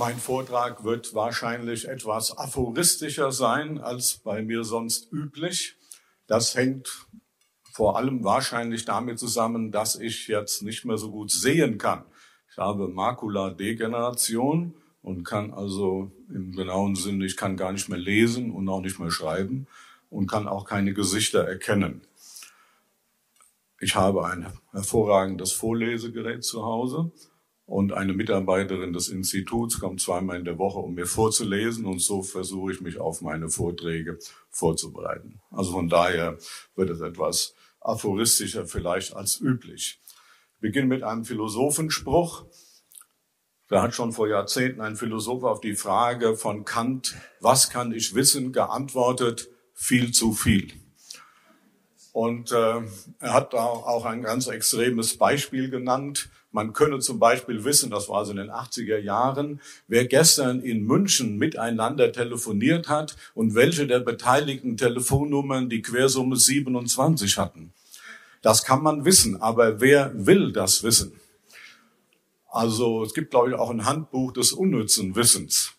Mein Vortrag wird wahrscheinlich etwas aphoristischer sein als bei mir sonst üblich. Das hängt vor allem wahrscheinlich damit zusammen, dass ich jetzt nicht mehr so gut sehen kann. Ich habe Makuladegeneration und kann also im genauen Sinne, ich kann gar nicht mehr lesen und auch nicht mehr schreiben und kann auch keine Gesichter erkennen. Ich habe ein hervorragendes Vorlesegerät zu Hause und eine Mitarbeiterin des Instituts kommt zweimal in der Woche, um mir vorzulesen und so versuche ich mich auf meine Vorträge vorzubereiten. Also von daher wird es etwas aphoristischer vielleicht als üblich. Ich beginne mit einem Philosophenspruch. Da hat schon vor Jahrzehnten ein Philosoph auf die Frage von Kant, was kann ich wissen, geantwortet, viel zu viel. Und äh, er hat da auch ein ganz extremes Beispiel genannt. Man könne zum Beispiel wissen, das war also in den 80er Jahren, wer gestern in München miteinander telefoniert hat und welche der beteiligten Telefonnummern die Quersumme 27 hatten. Das kann man wissen, aber wer will das wissen? Also es gibt, glaube ich, auch ein Handbuch des unnützen Wissens.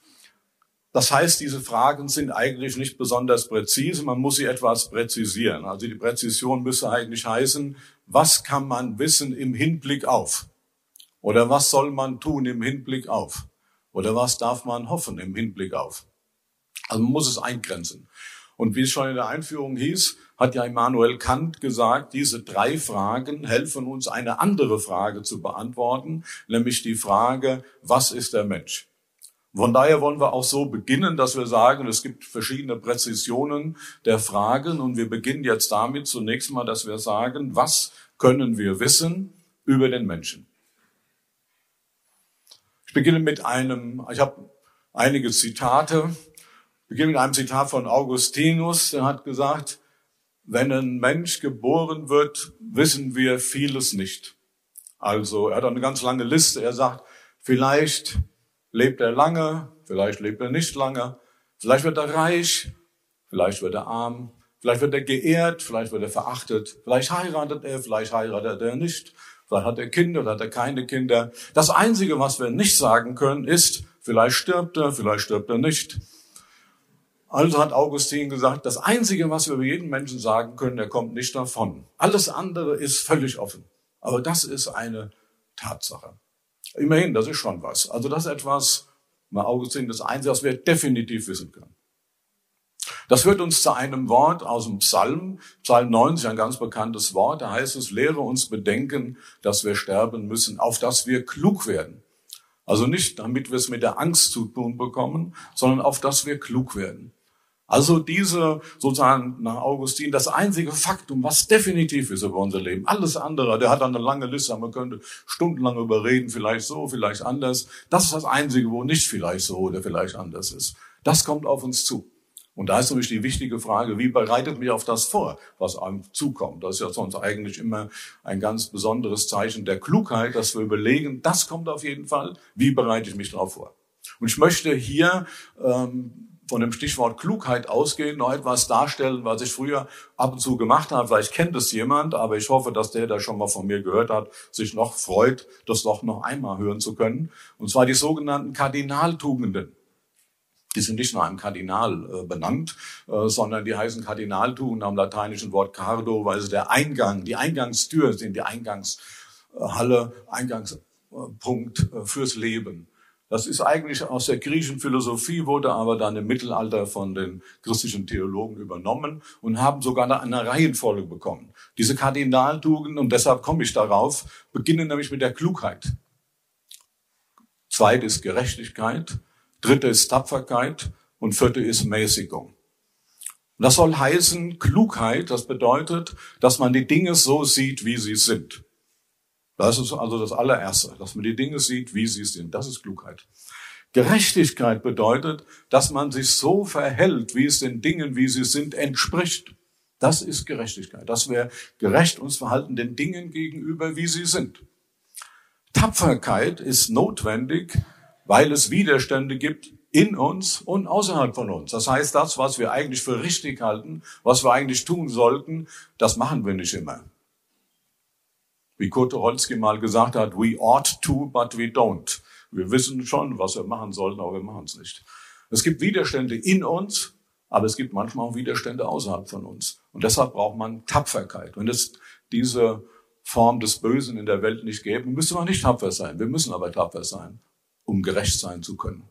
Das heißt, diese Fragen sind eigentlich nicht besonders präzise, man muss sie etwas präzisieren. Also die Präzision müsste eigentlich heißen, was kann man wissen im Hinblick auf? Oder was soll man tun im Hinblick auf? Oder was darf man hoffen im Hinblick auf? Also man muss es eingrenzen. Und wie es schon in der Einführung hieß, hat ja Immanuel Kant gesagt, diese drei Fragen helfen uns eine andere Frage zu beantworten, nämlich die Frage, was ist der Mensch? Von daher wollen wir auch so beginnen, dass wir sagen, es gibt verschiedene Präzisionen der Fragen und wir beginnen jetzt damit zunächst mal, dass wir sagen, was können wir wissen über den Menschen? Ich beginne mit einem, ich habe einige Zitate, ich beginne mit einem Zitat von Augustinus, der hat gesagt, wenn ein Mensch geboren wird, wissen wir vieles nicht. Also er hat eine ganz lange Liste, er sagt, vielleicht Lebt er lange? Vielleicht lebt er nicht lange. Vielleicht wird er reich. Vielleicht wird er arm. Vielleicht wird er geehrt. Vielleicht wird er verachtet. Vielleicht heiratet er. Vielleicht heiratet er nicht. Vielleicht hat er Kinder oder hat er keine Kinder. Das Einzige, was wir nicht sagen können, ist, vielleicht stirbt er, vielleicht stirbt er nicht. Also hat Augustin gesagt, das Einzige, was wir über jeden Menschen sagen können, er kommt nicht davon. Alles andere ist völlig offen. Aber das ist eine Tatsache. Immerhin, das ist schon was. Also das ist etwas, mal Augustin, das Einzige, was wir definitiv wissen können. Das führt uns zu einem Wort aus dem Psalm, Psalm 90, ein ganz bekanntes Wort. Da heißt es, lehre uns bedenken, dass wir sterben müssen, auf dass wir klug werden. Also nicht, damit wir es mit der Angst zu tun bekommen, sondern auf dass wir klug werden. Also diese sozusagen nach Augustin das einzige Faktum, was definitiv ist über unser Leben. Alles andere, der hat eine lange Liste, man könnte stundenlang überreden, vielleicht so, vielleicht anders. Das ist das einzige, wo nicht vielleicht so oder vielleicht anders ist. Das kommt auf uns zu. Und da ist natürlich die wichtige Frage, wie bereitet mich auf das vor, was einem zukommt? Das ist ja sonst eigentlich immer ein ganz besonderes Zeichen der Klugheit, dass wir überlegen, das kommt auf jeden Fall, wie bereite ich mich darauf vor? Und ich möchte hier ähm, von dem Stichwort Klugheit ausgehen, noch etwas darstellen, was ich früher ab und zu gemacht habe. Vielleicht kennt es jemand, aber ich hoffe, dass der, der schon mal von mir gehört hat, sich noch freut, das doch noch einmal hören zu können. Und zwar die sogenannten Kardinaltugenden. Die sind nicht nach einem Kardinal äh, benannt, äh, sondern die heißen Kardinaltugenden am lateinischen Wort cardo, weil sie der Eingang, die Eingangstür sind, die Eingangshalle, Eingangspunkt äh, fürs Leben. Das ist eigentlich aus der griechischen Philosophie, wurde aber dann im Mittelalter von den christlichen Theologen übernommen und haben sogar eine Reihenfolge bekommen. Diese Kardinaltugenden, und deshalb komme ich darauf, beginnen nämlich mit der Klugheit. Zweite ist Gerechtigkeit, dritte ist Tapferkeit und vierte ist Mäßigung. das soll heißen, Klugheit, das bedeutet, dass man die Dinge so sieht, wie sie sind. Das ist also das allererste, dass man die Dinge sieht, wie sie sind. Das ist Klugheit. Gerechtigkeit bedeutet, dass man sich so verhält, wie es den Dingen, wie sie sind, entspricht. Das ist Gerechtigkeit, dass wir gerecht uns verhalten den Dingen gegenüber, wie sie sind. Tapferkeit ist notwendig, weil es Widerstände gibt in uns und außerhalb von uns. Das heißt, das, was wir eigentlich für richtig halten, was wir eigentlich tun sollten, das machen wir nicht immer wie Kurt Tucholsky mal gesagt hat, we ought to, but we don't. Wir wissen schon, was wir machen sollten, aber wir machen es nicht. Es gibt Widerstände in uns, aber es gibt manchmal auch Widerstände außerhalb von uns. Und deshalb braucht man Tapferkeit. Wenn es diese Form des Bösen in der Welt nicht gäbe, müsste man nicht tapfer sein. Wir müssen aber tapfer sein, um gerecht sein zu können.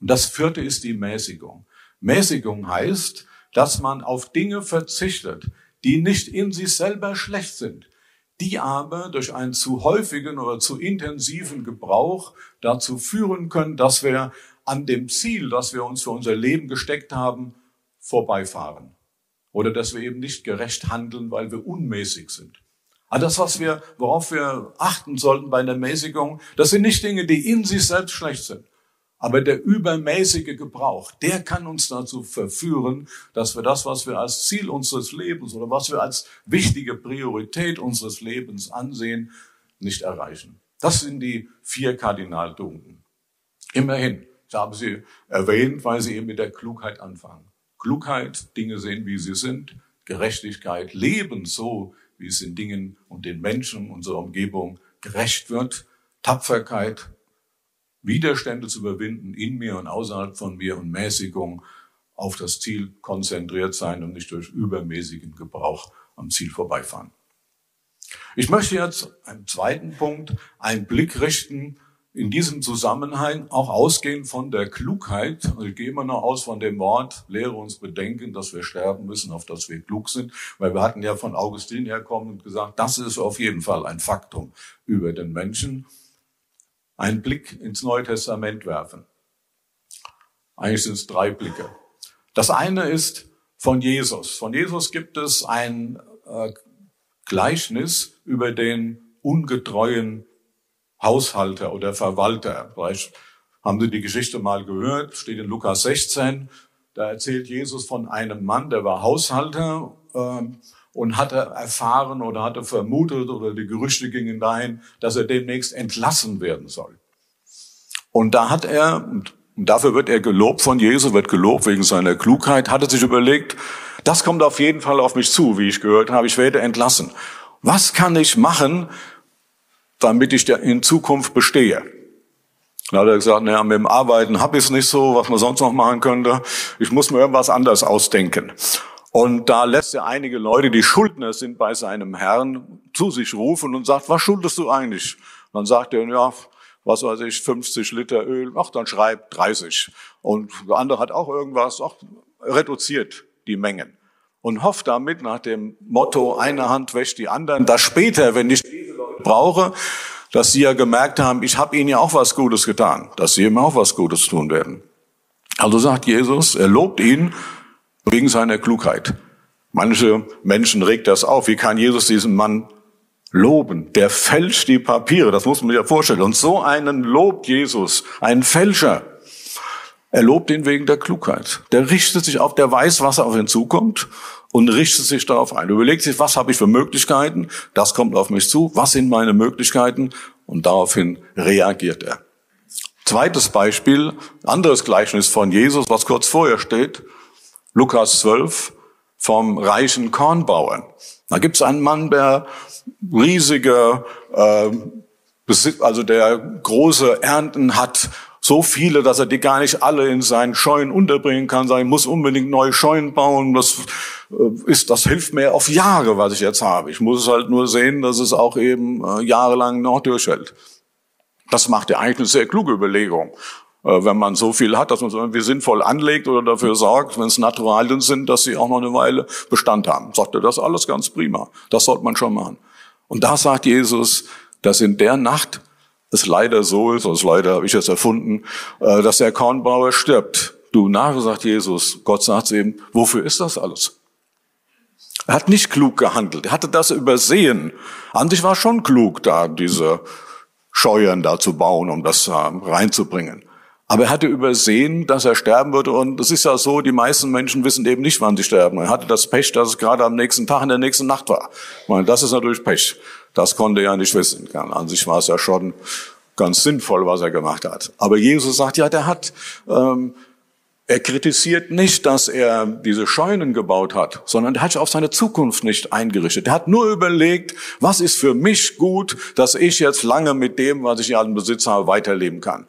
Und das vierte ist die Mäßigung. Mäßigung heißt, dass man auf Dinge verzichtet, die nicht in sich selber schlecht sind, die aber durch einen zu häufigen oder zu intensiven Gebrauch dazu führen können, dass wir an dem Ziel, das wir uns für unser Leben gesteckt haben, vorbeifahren. Oder dass wir eben nicht gerecht handeln, weil wir unmäßig sind. Aber das, was wir, worauf wir achten sollten bei der Mäßigung, das sind nicht Dinge, die in sich selbst schlecht sind. Aber der übermäßige Gebrauch, der kann uns dazu verführen, dass wir das, was wir als Ziel unseres Lebens oder was wir als wichtige Priorität unseres Lebens ansehen, nicht erreichen. Das sind die vier Kardinaltugenden. Immerhin, ich habe sie erwähnt, weil sie eben mit der Klugheit anfangen. Klugheit, Dinge sehen, wie sie sind, Gerechtigkeit, Leben so, wie es den Dingen und den Menschen unserer Umgebung gerecht wird, Tapferkeit, Widerstände zu überwinden in mir und außerhalb von mir und Mäßigung auf das Ziel konzentriert sein und nicht durch übermäßigen Gebrauch am Ziel vorbeifahren. Ich möchte jetzt einen zweiten Punkt einen Blick richten in diesem Zusammenhang auch ausgehend von der Klugheit, also ich gehe immer noch aus von dem Wort, lehre uns bedenken, dass wir sterben müssen, auf dass wir klug sind, weil wir hatten ja von Augustin herkommen und gesagt, das ist auf jeden Fall ein Faktum über den Menschen einen Blick ins Neue Testament werfen. Eigentlich sind es drei Blicke. Das eine ist von Jesus. Von Jesus gibt es ein äh, Gleichnis über den ungetreuen Haushalter oder Verwalter. Vielleicht haben Sie die Geschichte mal gehört, steht in Lukas 16. Da erzählt Jesus von einem Mann, der war Haushalter. Äh, und hatte erfahren oder hatte vermutet oder die Gerüchte gingen dahin, dass er demnächst entlassen werden soll. Und da hat er, und dafür wird er gelobt von Jesus, wird gelobt wegen seiner Klugheit, hat er sich überlegt, das kommt auf jeden Fall auf mich zu, wie ich gehört habe, ich werde entlassen. Was kann ich machen, damit ich in Zukunft bestehe? Dann hat er gesagt, naja, mit dem Arbeiten habe ich es nicht so, was man sonst noch machen könnte. Ich muss mir irgendwas anderes ausdenken. Und da lässt er einige Leute, die Schuldner sind bei seinem Herrn, zu sich rufen und sagt, was schuldest du eigentlich? Dann sagt er, ja, was weiß ich, 50 Liter Öl, ach, dann schreibt 30. Und der andere hat auch irgendwas, ach, reduziert die Mengen. Und hofft damit nach dem Motto, eine Hand wäscht die anderen, dass später, wenn ich diese brauche, dass sie ja gemerkt haben, ich habe ihnen ja auch was Gutes getan, dass sie ihm auch was Gutes tun werden. Also sagt Jesus, er lobt ihn wegen seiner Klugheit. Manche Menschen regt das auf. Wie kann Jesus diesen Mann loben? Der fälscht die Papiere, das muss man sich ja vorstellen. Und so einen lobt Jesus, einen Fälscher. Er lobt ihn wegen der Klugheit. Der richtet sich auf, der weiß, was auf ihn zukommt und richtet sich darauf ein. Überlegt sich, was habe ich für Möglichkeiten? Das kommt auf mich zu. Was sind meine Möglichkeiten? Und daraufhin reagiert er. Zweites Beispiel, anderes Gleichnis von Jesus, was kurz vorher steht. Lukas 12 vom reichen Kornbauern. Da gibt es einen Mann, der riesige, äh, also der große Ernten hat, so viele, dass er die gar nicht alle in seinen Scheunen unterbringen kann. Sagen, ich muss unbedingt neue Scheunen bauen. Das äh, ist, das hilft mir auf Jahre, was ich jetzt habe. Ich muss es halt nur sehen, dass es auch eben äh, jahrelang noch durchhält. Das macht ja eigentlich eine sehr kluge Überlegung. Äh, wenn man so viel hat, dass man es irgendwie sinnvoll anlegt oder dafür sorgt, wenn es Naturalien sind, dass sie auch noch eine Weile Bestand haben. Sagt er, das alles ganz prima. Das sollte man schon machen. Und da sagt Jesus, dass in der Nacht es leider so ist, das leider habe ich jetzt erfunden, äh, dass der Kornbauer stirbt. Du Narre, sagt Jesus, Gott sagt ihm, wofür ist das alles? Er hat nicht klug gehandelt, er hatte das übersehen. An sich war schon klug, da diese Scheuern da zu bauen, um das reinzubringen. Aber er hatte übersehen, dass er sterben würde. Und es ist ja so, die meisten Menschen wissen eben nicht, wann sie sterben. Er hatte das Pech, dass es gerade am nächsten Tag in der nächsten Nacht war. Ich meine, das ist natürlich Pech. Das konnte er nicht wissen. An sich war es ja schon ganz sinnvoll, was er gemacht hat. Aber Jesus sagt, ja, der hat ähm, Er kritisiert nicht, dass er diese Scheunen gebaut hat, sondern er hat sich auf seine Zukunft nicht eingerichtet. Er hat nur überlegt, was ist für mich gut, dass ich jetzt lange mit dem, was ich hier an Besitz habe, weiterleben kann.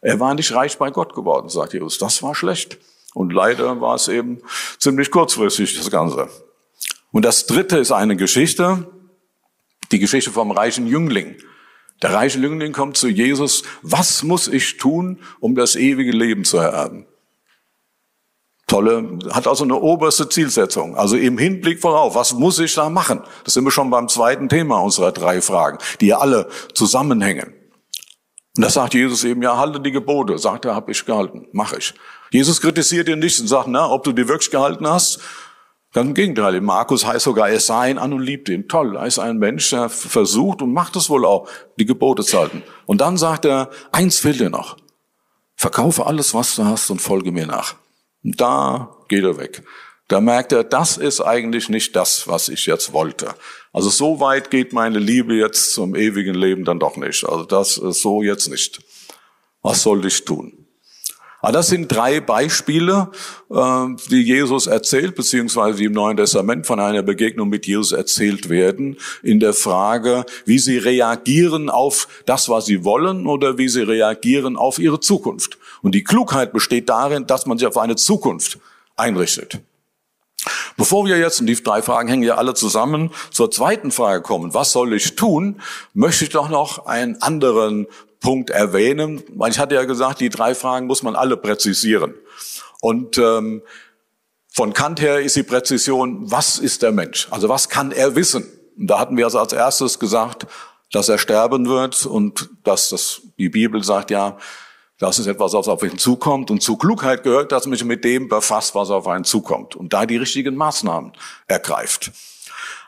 Er war nicht reich bei Gott geworden, sagt Jesus. Das war schlecht. Und leider war es eben ziemlich kurzfristig, das Ganze. Und das dritte ist eine Geschichte, die Geschichte vom reichen Jüngling. Der reiche Jüngling kommt zu Jesus. Was muss ich tun, um das ewige Leben zu ererben? Tolle, hat also eine oberste Zielsetzung. Also im Hinblick vorauf, was muss ich da machen? Das sind wir schon beim zweiten Thema unserer drei Fragen, die ja alle zusammenhängen. Und da sagt Jesus eben, ja, halte die Gebote. Sagt er, habe ich gehalten, mache ich. Jesus kritisiert ihn nicht und sagt, na, ob du die wirklich gehalten hast. Ganz im Gegenteil. Markus heißt sogar, er sah ihn an und liebte ihn. Toll, er ist ein Mensch, der versucht und macht es wohl auch, die Gebote zu halten. Und dann sagt er, eins fehlt dir noch. Verkaufe alles, was du hast und folge mir nach. Und da geht er weg. Da merkt er, das ist eigentlich nicht das, was ich jetzt wollte. Also so weit geht meine Liebe jetzt zum ewigen Leben dann doch nicht. Also das ist so jetzt nicht. Was soll ich tun? Aber das sind drei Beispiele, äh, die Jesus erzählt, beziehungsweise die im Neuen Testament von einer Begegnung mit Jesus erzählt werden, in der Frage, wie sie reagieren auf das, was sie wollen oder wie sie reagieren auf ihre Zukunft. Und die Klugheit besteht darin, dass man sich auf eine Zukunft einrichtet. Bevor wir jetzt, und die drei Fragen hängen ja alle zusammen, zur zweiten Frage kommen, was soll ich tun, möchte ich doch noch einen anderen Punkt erwähnen, weil ich hatte ja gesagt, die drei Fragen muss man alle präzisieren. Und ähm, von Kant her ist die Präzision, was ist der Mensch? Also was kann er wissen? Und da hatten wir also als erstes gesagt, dass er sterben wird und dass das, die Bibel sagt ja, das ist etwas, was auf ihn zukommt. Und zu Klugheit gehört, dass man sich mit dem befasst, was auf einen zukommt. Und da die richtigen Maßnahmen ergreift.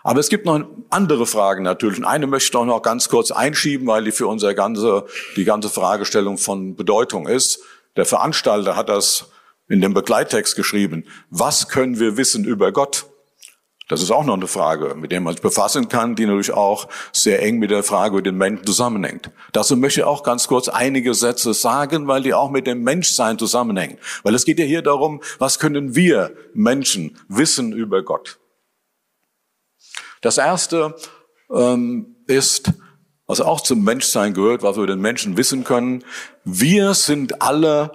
Aber es gibt noch andere Fragen natürlich. Eine möchte ich noch ganz kurz einschieben, weil die für unsere ganze, die ganze Fragestellung von Bedeutung ist. Der Veranstalter hat das in dem Begleittext geschrieben. Was können wir wissen über Gott? Das ist auch noch eine Frage, mit der man sich befassen kann, die natürlich auch sehr eng mit der Frage über den Menschen zusammenhängt. Dazu möchte ich auch ganz kurz einige Sätze sagen, weil die auch mit dem Menschsein zusammenhängen. Weil es geht ja hier darum, was können wir Menschen wissen über Gott? Das erste ähm, ist, was auch zum Menschsein gehört, was wir den Menschen wissen können. Wir sind alle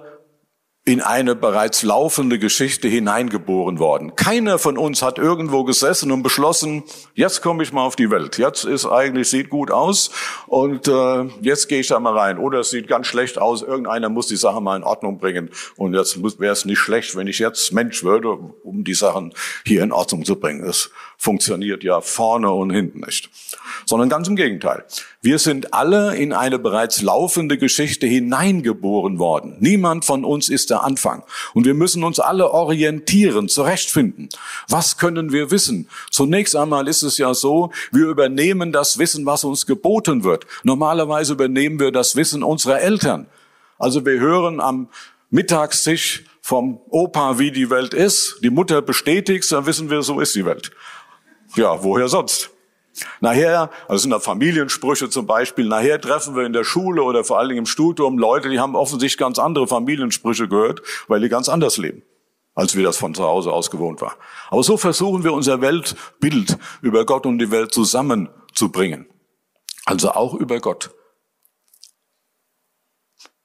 in eine bereits laufende Geschichte hineingeboren worden. Keiner von uns hat irgendwo gesessen und beschlossen, jetzt komme ich mal auf die Welt. Jetzt ist eigentlich, sieht gut aus und äh, jetzt gehe ich da mal rein. Oder es sieht ganz schlecht aus, irgendeiner muss die Sache mal in Ordnung bringen. Und jetzt wäre es nicht schlecht, wenn ich jetzt Mensch würde, um die Sachen hier in Ordnung zu bringen. Es funktioniert ja vorne und hinten nicht. Sondern ganz im Gegenteil. Wir sind alle in eine bereits laufende Geschichte hineingeboren worden. Niemand von uns ist der Anfang. Und wir müssen uns alle orientieren, zurechtfinden. Was können wir wissen? Zunächst einmal ist es ja so, wir übernehmen das Wissen, was uns geboten wird. Normalerweise übernehmen wir das Wissen unserer Eltern. Also wir hören am Mittagstisch vom Opa, wie die Welt ist. Die Mutter bestätigt, dann wissen wir, so ist die Welt. Ja, woher sonst? Nachher, also sind da Familiensprüche zum Beispiel, nachher treffen wir in der Schule oder vor allen Dingen im Studium Leute, die haben offensichtlich ganz andere Familiensprüche gehört, weil die ganz anders leben, als wir das von zu Hause aus gewohnt war. Aber so versuchen wir unser Weltbild über Gott und die Welt zusammenzubringen. Also auch über Gott.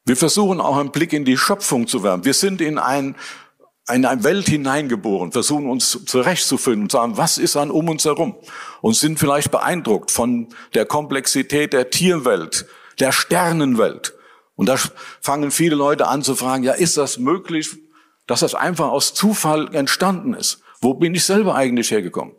Wir versuchen auch einen Blick in die Schöpfung zu werfen. Wir sind in ein in eine Welt hineingeboren, versuchen uns zurechtzufinden und sagen, was ist an um uns herum? Und sind vielleicht beeindruckt von der Komplexität der Tierwelt, der Sternenwelt. Und da fangen viele Leute an zu fragen, ja, ist das möglich, dass das einfach aus Zufall entstanden ist? Wo bin ich selber eigentlich hergekommen?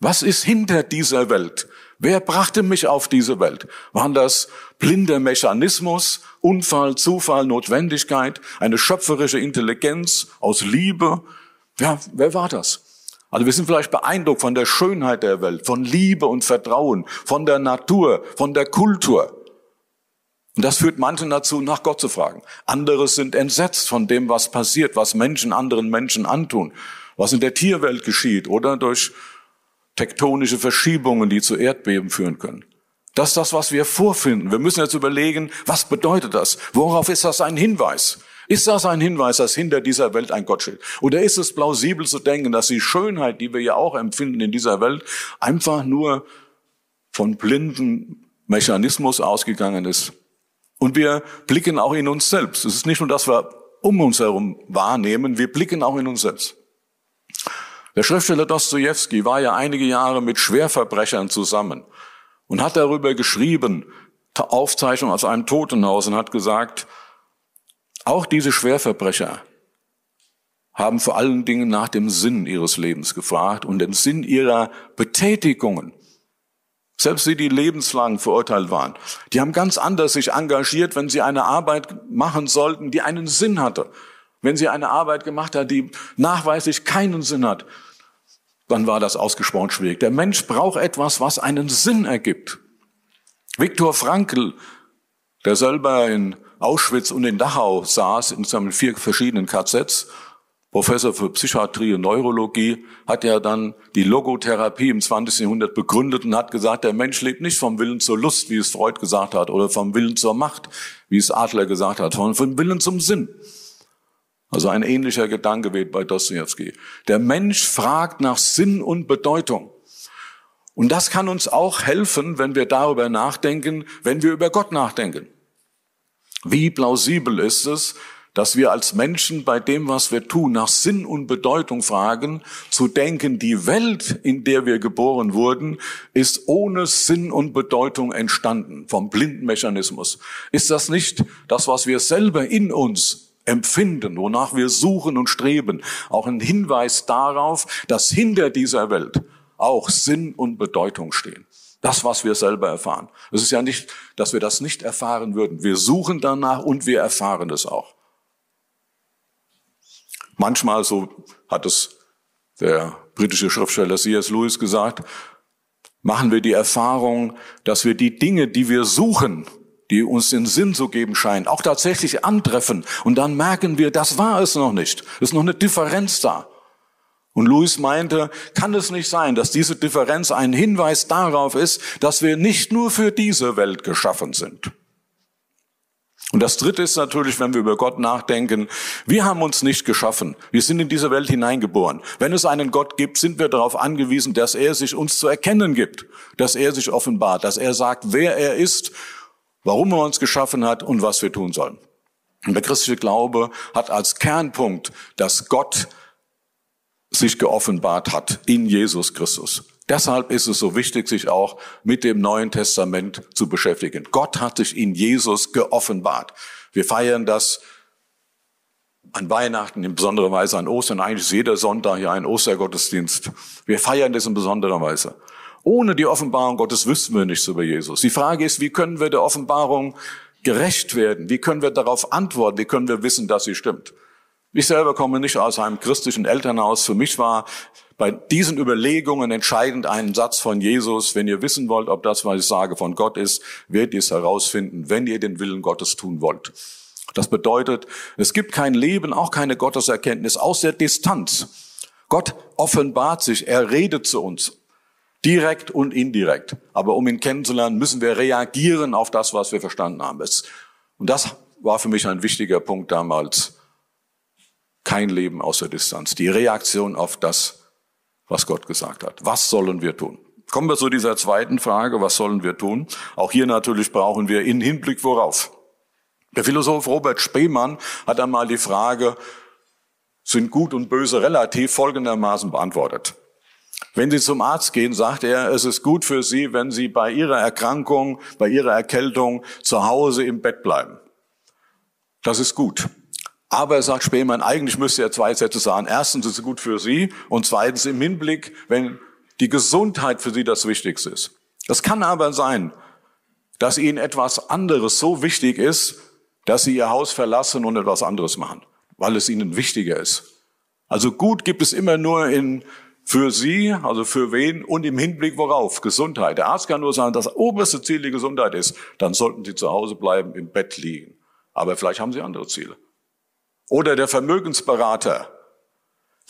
Was ist hinter dieser Welt? Wer brachte mich auf diese Welt? Waren das blinder Mechanismus, Unfall, Zufall, Notwendigkeit, eine schöpferische Intelligenz aus Liebe? Ja, wer war das? Also wir sind vielleicht beeindruckt von der Schönheit der Welt, von Liebe und Vertrauen, von der Natur, von der Kultur. Und das führt manchen dazu, nach Gott zu fragen. Andere sind entsetzt von dem, was passiert, was Menschen anderen Menschen antun, was in der Tierwelt geschieht oder durch tektonische Verschiebungen, die zu Erdbeben führen können. Das ist das, was wir vorfinden. Wir müssen jetzt überlegen, was bedeutet das? Worauf ist das ein Hinweis? Ist das ein Hinweis, dass hinter dieser Welt ein Gott steht? Oder ist es plausibel zu denken, dass die Schönheit, die wir ja auch empfinden in dieser Welt, einfach nur von blinden Mechanismus ausgegangen ist? Und wir blicken auch in uns selbst. Es ist nicht nur, dass wir um uns herum wahrnehmen, wir blicken auch in uns selbst. Der Schriftsteller Dostoevsky war ja einige Jahre mit Schwerverbrechern zusammen und hat darüber geschrieben, Aufzeichnung aus einem Totenhaus und hat gesagt, auch diese Schwerverbrecher haben vor allen Dingen nach dem Sinn ihres Lebens gefragt und den Sinn ihrer Betätigungen. Selbst sie, die lebenslang verurteilt waren, die haben ganz anders sich engagiert, wenn sie eine Arbeit machen sollten, die einen Sinn hatte. Wenn sie eine Arbeit gemacht hat, die nachweislich keinen Sinn hat, dann war das ausgesprochen schwierig. Der Mensch braucht etwas, was einen Sinn ergibt. Viktor Frankl, der selber in Auschwitz und in Dachau saß, in seinen vier verschiedenen KZs, Professor für Psychiatrie und Neurologie, hat ja dann die Logotherapie im 20. Jahrhundert begründet und hat gesagt, der Mensch lebt nicht vom Willen zur Lust, wie es Freud gesagt hat, oder vom Willen zur Macht, wie es Adler gesagt hat, sondern vom Willen zum Sinn. Also ein ähnlicher Gedanke weht bei Dostoevsky. Der Mensch fragt nach Sinn und Bedeutung. Und das kann uns auch helfen, wenn wir darüber nachdenken, wenn wir über Gott nachdenken. Wie plausibel ist es, dass wir als Menschen bei dem, was wir tun, nach Sinn und Bedeutung fragen, zu denken, die Welt, in der wir geboren wurden, ist ohne Sinn und Bedeutung entstanden, vom blinden Mechanismus. Ist das nicht das, was wir selber in uns empfinden, wonach wir suchen und streben, auch ein Hinweis darauf, dass hinter dieser Welt auch Sinn und Bedeutung stehen. Das, was wir selber erfahren. Es ist ja nicht, dass wir das nicht erfahren würden. Wir suchen danach und wir erfahren es auch. Manchmal, so hat es der britische Schriftsteller C.S. Lewis gesagt, machen wir die Erfahrung, dass wir die Dinge, die wir suchen, die uns den Sinn zu geben scheinen, auch tatsächlich antreffen. Und dann merken wir, das war es noch nicht. Es ist noch eine Differenz da. Und Louis meinte, kann es nicht sein, dass diese Differenz ein Hinweis darauf ist, dass wir nicht nur für diese Welt geschaffen sind. Und das Dritte ist natürlich, wenn wir über Gott nachdenken, wir haben uns nicht geschaffen. Wir sind in diese Welt hineingeboren. Wenn es einen Gott gibt, sind wir darauf angewiesen, dass er sich uns zu erkennen gibt, dass er sich offenbart, dass er sagt, wer er ist warum er uns geschaffen hat und was wir tun sollen. Und der christliche Glaube hat als Kernpunkt, dass Gott sich geoffenbart hat in Jesus Christus. Deshalb ist es so wichtig, sich auch mit dem Neuen Testament zu beschäftigen. Gott hat sich in Jesus geoffenbart. Wir feiern das an Weihnachten, in besonderer Weise an Ostern. Eigentlich ist jeder Sonntag hier ein Ostergottesdienst. Wir feiern das in besonderer Weise. Ohne die Offenbarung Gottes wüssten wir nichts über Jesus. Die Frage ist, wie können wir der Offenbarung gerecht werden? Wie können wir darauf antworten? Wie können wir wissen, dass sie stimmt? Ich selber komme nicht aus einem christlichen Elternhaus. Für mich war bei diesen Überlegungen entscheidend ein Satz von Jesus. Wenn ihr wissen wollt, ob das, was ich sage, von Gott ist, werdet ihr es herausfinden, wenn ihr den Willen Gottes tun wollt. Das bedeutet, es gibt kein Leben, auch keine Gotteserkenntnis aus der Distanz. Gott offenbart sich, er redet zu uns. Direkt und indirekt. Aber um ihn kennenzulernen, müssen wir reagieren auf das, was wir verstanden haben. Und das war für mich ein wichtiger Punkt damals. Kein Leben aus der Distanz. Die Reaktion auf das, was Gott gesagt hat. Was sollen wir tun? Kommen wir zu dieser zweiten Frage, was sollen wir tun? Auch hier natürlich brauchen wir in Hinblick worauf. Der Philosoph Robert Spemann hat einmal die Frage, sind gut und böse relativ folgendermaßen beantwortet. Wenn Sie zum Arzt gehen, sagt er, es ist gut für Sie, wenn Sie bei Ihrer Erkrankung, bei Ihrer Erkältung zu Hause im Bett bleiben. Das ist gut. Aber er sagt Spemann, eigentlich müsste er zwei Sätze sagen. Erstens ist es gut für Sie und zweitens im Hinblick, wenn die Gesundheit für Sie das Wichtigste ist. Das kann aber sein, dass Ihnen etwas anderes so wichtig ist, dass Sie Ihr Haus verlassen und etwas anderes machen, weil es Ihnen wichtiger ist. Also gut gibt es immer nur in für sie, also für wen und im Hinblick worauf? Gesundheit. Der Arzt kann nur sagen, das oberste Ziel die Gesundheit ist. Dann sollten sie zu Hause bleiben, im Bett liegen. Aber vielleicht haben sie andere Ziele. Oder der Vermögensberater,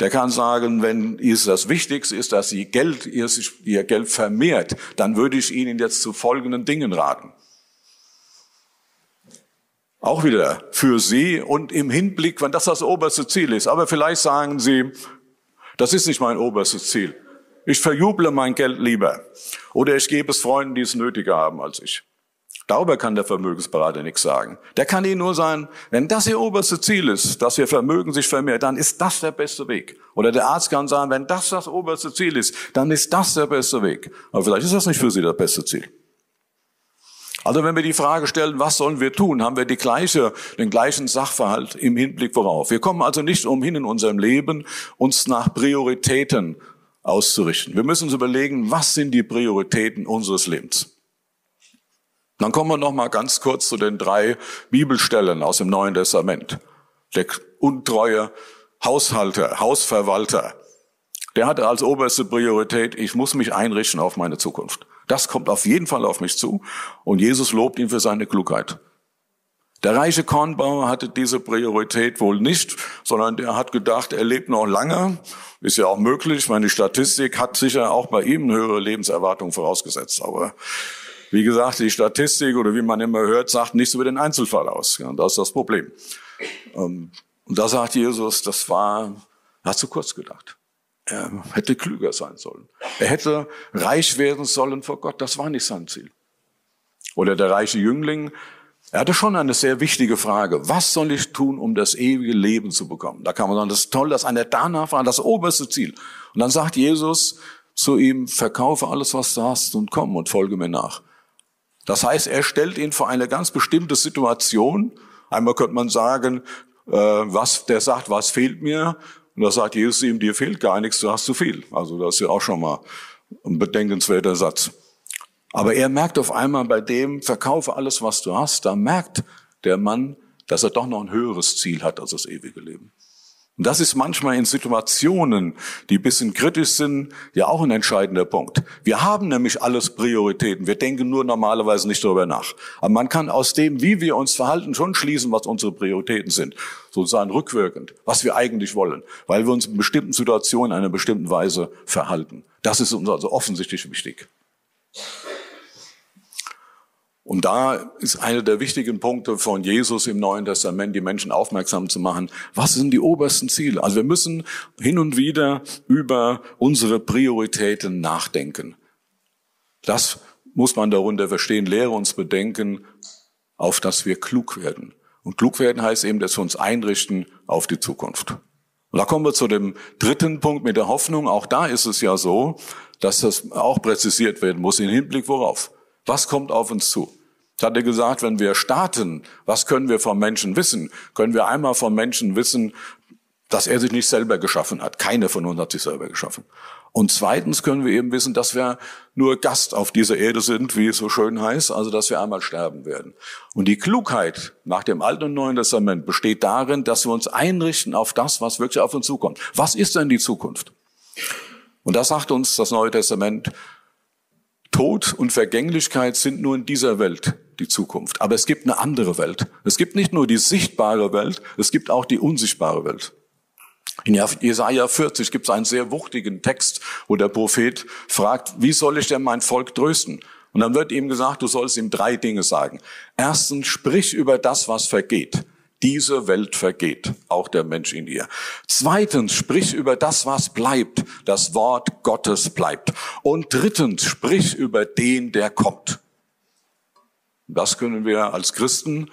der kann sagen, wenn es das Wichtigste ist, dass Sie Geld, ihr, ihr Geld vermehrt, dann würde ich Ihnen jetzt zu folgenden Dingen raten. Auch wieder für Sie und im Hinblick, wenn das das oberste Ziel ist. Aber vielleicht sagen Sie, das ist nicht mein oberstes Ziel. Ich verjuble mein Geld lieber. Oder ich gebe es Freunden, die es nötiger haben als ich. Darüber kann der Vermögensberater nichts sagen. Der kann Ihnen nur sagen, wenn das Ihr oberste Ziel ist, dass Ihr Vermögen sich vermehrt, dann ist das der beste Weg. Oder der Arzt kann sagen, wenn das das oberste Ziel ist, dann ist das der beste Weg. Aber vielleicht ist das nicht für Sie das beste Ziel. Also wenn wir die Frage stellen, was sollen wir tun, haben wir die gleiche, den gleichen Sachverhalt im Hinblick worauf. Wir kommen also nicht umhin in unserem Leben, uns nach Prioritäten auszurichten. Wir müssen uns überlegen, was sind die Prioritäten unseres Lebens. Dann kommen wir noch mal ganz kurz zu den drei Bibelstellen aus dem Neuen Testament. Der untreue Haushalter, Hausverwalter, der hatte als oberste Priorität, ich muss mich einrichten auf meine Zukunft. Das kommt auf jeden Fall auf mich zu. Und Jesus lobt ihn für seine Klugheit. Der reiche Kornbauer hatte diese Priorität wohl nicht, sondern der hat gedacht, er lebt noch lange. Ist ja auch möglich. Meine Statistik hat sicher auch bei ihm eine höhere Lebenserwartung vorausgesetzt. Aber wie gesagt, die Statistik oder wie man immer hört, sagt nichts über den Einzelfall aus. Ja, das ist das Problem. Ähm, und da sagt Jesus, das war, hat zu kurz gedacht. Er hätte klüger sein sollen. Er hätte reich werden sollen vor Gott. Das war nicht sein Ziel. Oder der reiche Jüngling, er hatte schon eine sehr wichtige Frage. Was soll ich tun, um das ewige Leben zu bekommen? Da kann man sagen, das ist toll, dass einer danach war, das oberste Ziel. Und dann sagt Jesus zu ihm, verkaufe alles, was du hast und komm und folge mir nach. Das heißt, er stellt ihn vor eine ganz bestimmte Situation. Einmal könnte man sagen, äh, was, der sagt, was fehlt mir? Und da sagt Jesus ihm, dir fehlt gar nichts, du hast zu viel. Also das ist ja auch schon mal ein bedenkenswerter Satz. Aber er merkt auf einmal bei dem, verkaufe alles, was du hast, da merkt der Mann, dass er doch noch ein höheres Ziel hat als das ewige Leben. Und das ist manchmal in Situationen, die ein bisschen kritisch sind, ja auch ein entscheidender Punkt. Wir haben nämlich alles Prioritäten. Wir denken nur normalerweise nicht darüber nach. Aber man kann aus dem, wie wir uns verhalten, schon schließen, was unsere Prioritäten sind. Sozusagen rückwirkend, was wir eigentlich wollen. Weil wir uns in bestimmten Situationen in einer bestimmten Weise verhalten. Das ist uns also offensichtlich wichtig. Und da ist einer der wichtigen Punkte von Jesus im Neuen Testament, die Menschen aufmerksam zu machen. Was sind die obersten Ziele? Also wir müssen hin und wieder über unsere Prioritäten nachdenken. Das muss man darunter verstehen. Lehre uns bedenken, auf dass wir klug werden. Und klug werden heißt eben, dass wir uns einrichten auf die Zukunft. Und da kommen wir zu dem dritten Punkt mit der Hoffnung. Auch da ist es ja so, dass das auch präzisiert werden muss im Hinblick worauf. Was kommt auf uns zu? Ich hatte gesagt, wenn wir starten, was können wir vom Menschen wissen? Können wir einmal vom Menschen wissen, dass er sich nicht selber geschaffen hat. Keine von uns hat sich selber geschaffen. Und zweitens können wir eben wissen, dass wir nur Gast auf dieser Erde sind, wie es so schön heißt, also dass wir einmal sterben werden. Und die Klugheit nach dem Alten und Neuen Testament besteht darin, dass wir uns einrichten auf das, was wirklich auf uns zukommt. Was ist denn die Zukunft? Und das sagt uns das Neue Testament, Tod und Vergänglichkeit sind nur in dieser Welt die Zukunft. Aber es gibt eine andere Welt. Es gibt nicht nur die sichtbare Welt, es gibt auch die unsichtbare Welt. In Jesaja 40 gibt es einen sehr wuchtigen Text, wo der Prophet fragt, wie soll ich denn mein Volk trösten? Und dann wird ihm gesagt, du sollst ihm drei Dinge sagen. Erstens, sprich über das, was vergeht. Diese Welt vergeht, auch der Mensch in ihr. Zweitens, sprich über das, was bleibt. Das Wort Gottes bleibt. Und drittens, sprich über den, der kommt. Das können wir als Christen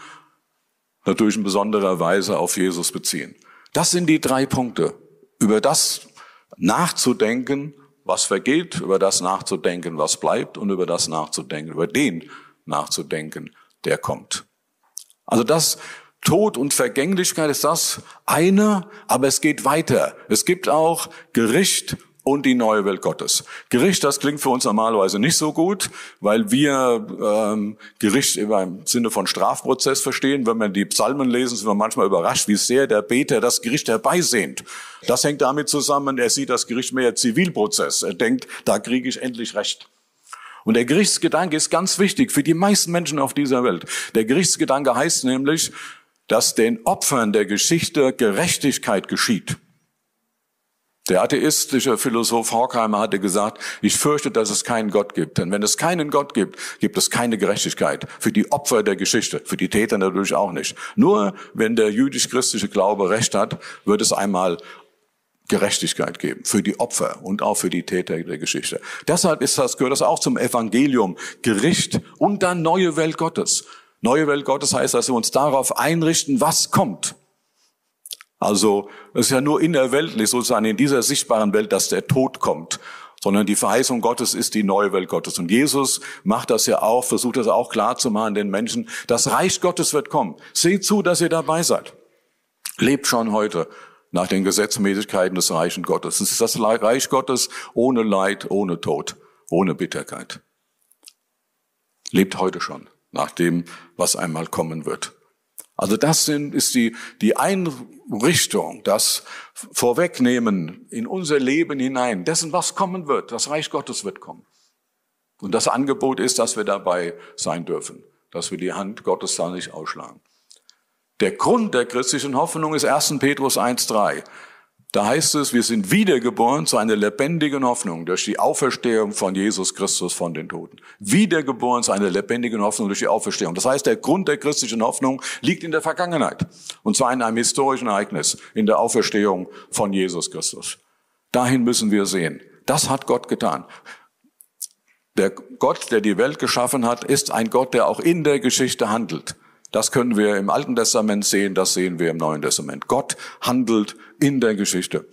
natürlich in besonderer Weise auf Jesus beziehen. Das sind die drei Punkte. Über das nachzudenken, was vergeht, über das nachzudenken, was bleibt und über das nachzudenken, über den nachzudenken, der kommt. Also das Tod und Vergänglichkeit ist das eine, aber es geht weiter. Es gibt auch Gericht und die neue Welt Gottes. Gericht, das klingt für uns normalerweise nicht so gut, weil wir ähm, Gericht im Sinne von Strafprozess verstehen. Wenn wir die Psalmen lesen, sind wir manchmal überrascht, wie sehr der Beter das Gericht herbeisehnt. Das hängt damit zusammen, er sieht das Gericht mehr Zivilprozess. Er denkt, da kriege ich endlich Recht. Und der Gerichtsgedanke ist ganz wichtig für die meisten Menschen auf dieser Welt. Der Gerichtsgedanke heißt nämlich, dass den Opfern der Geschichte Gerechtigkeit geschieht. Der atheistische Philosoph Horkheimer hatte gesagt, ich fürchte, dass es keinen Gott gibt. Denn wenn es keinen Gott gibt, gibt es keine Gerechtigkeit für die Opfer der Geschichte, für die Täter natürlich auch nicht. Nur wenn der jüdisch-christliche Glaube recht hat, wird es einmal Gerechtigkeit geben für die Opfer und auch für die Täter der Geschichte. Deshalb ist das, gehört das auch zum Evangelium, Gericht und dann neue Welt Gottes. Neue Welt Gottes heißt, dass wir uns darauf einrichten, was kommt. Also es ist ja nur innerweltlich, sozusagen in dieser sichtbaren Welt, dass der Tod kommt, sondern die Verheißung Gottes ist die neue Welt Gottes. Und Jesus macht das ja auch, versucht das auch klar zu machen den Menschen, das Reich Gottes wird kommen. Seht zu, dass ihr dabei seid. Lebt schon heute nach den Gesetzmäßigkeiten des Reichen Gottes. Es ist das Reich Gottes ohne Leid, ohne Tod, ohne Bitterkeit. Lebt heute schon nach dem, was einmal kommen wird. Also das sind, ist die, die Einrichtung, das Vorwegnehmen in unser Leben hinein, dessen, was kommen wird. Das Reich Gottes wird kommen. Und das Angebot ist, dass wir dabei sein dürfen, dass wir die Hand Gottes da nicht ausschlagen. Der Grund der christlichen Hoffnung ist 1. Petrus 1.3. Da heißt es, wir sind wiedergeboren zu einer lebendigen Hoffnung durch die Auferstehung von Jesus Christus von den Toten. Wiedergeboren zu einer lebendigen Hoffnung durch die Auferstehung. Das heißt, der Grund der christlichen Hoffnung liegt in der Vergangenheit. Und zwar in einem historischen Ereignis, in der Auferstehung von Jesus Christus. Dahin müssen wir sehen. Das hat Gott getan. Der Gott, der die Welt geschaffen hat, ist ein Gott, der auch in der Geschichte handelt. Das können wir im Alten Testament sehen, das sehen wir im Neuen Testament. Gott handelt in der Geschichte.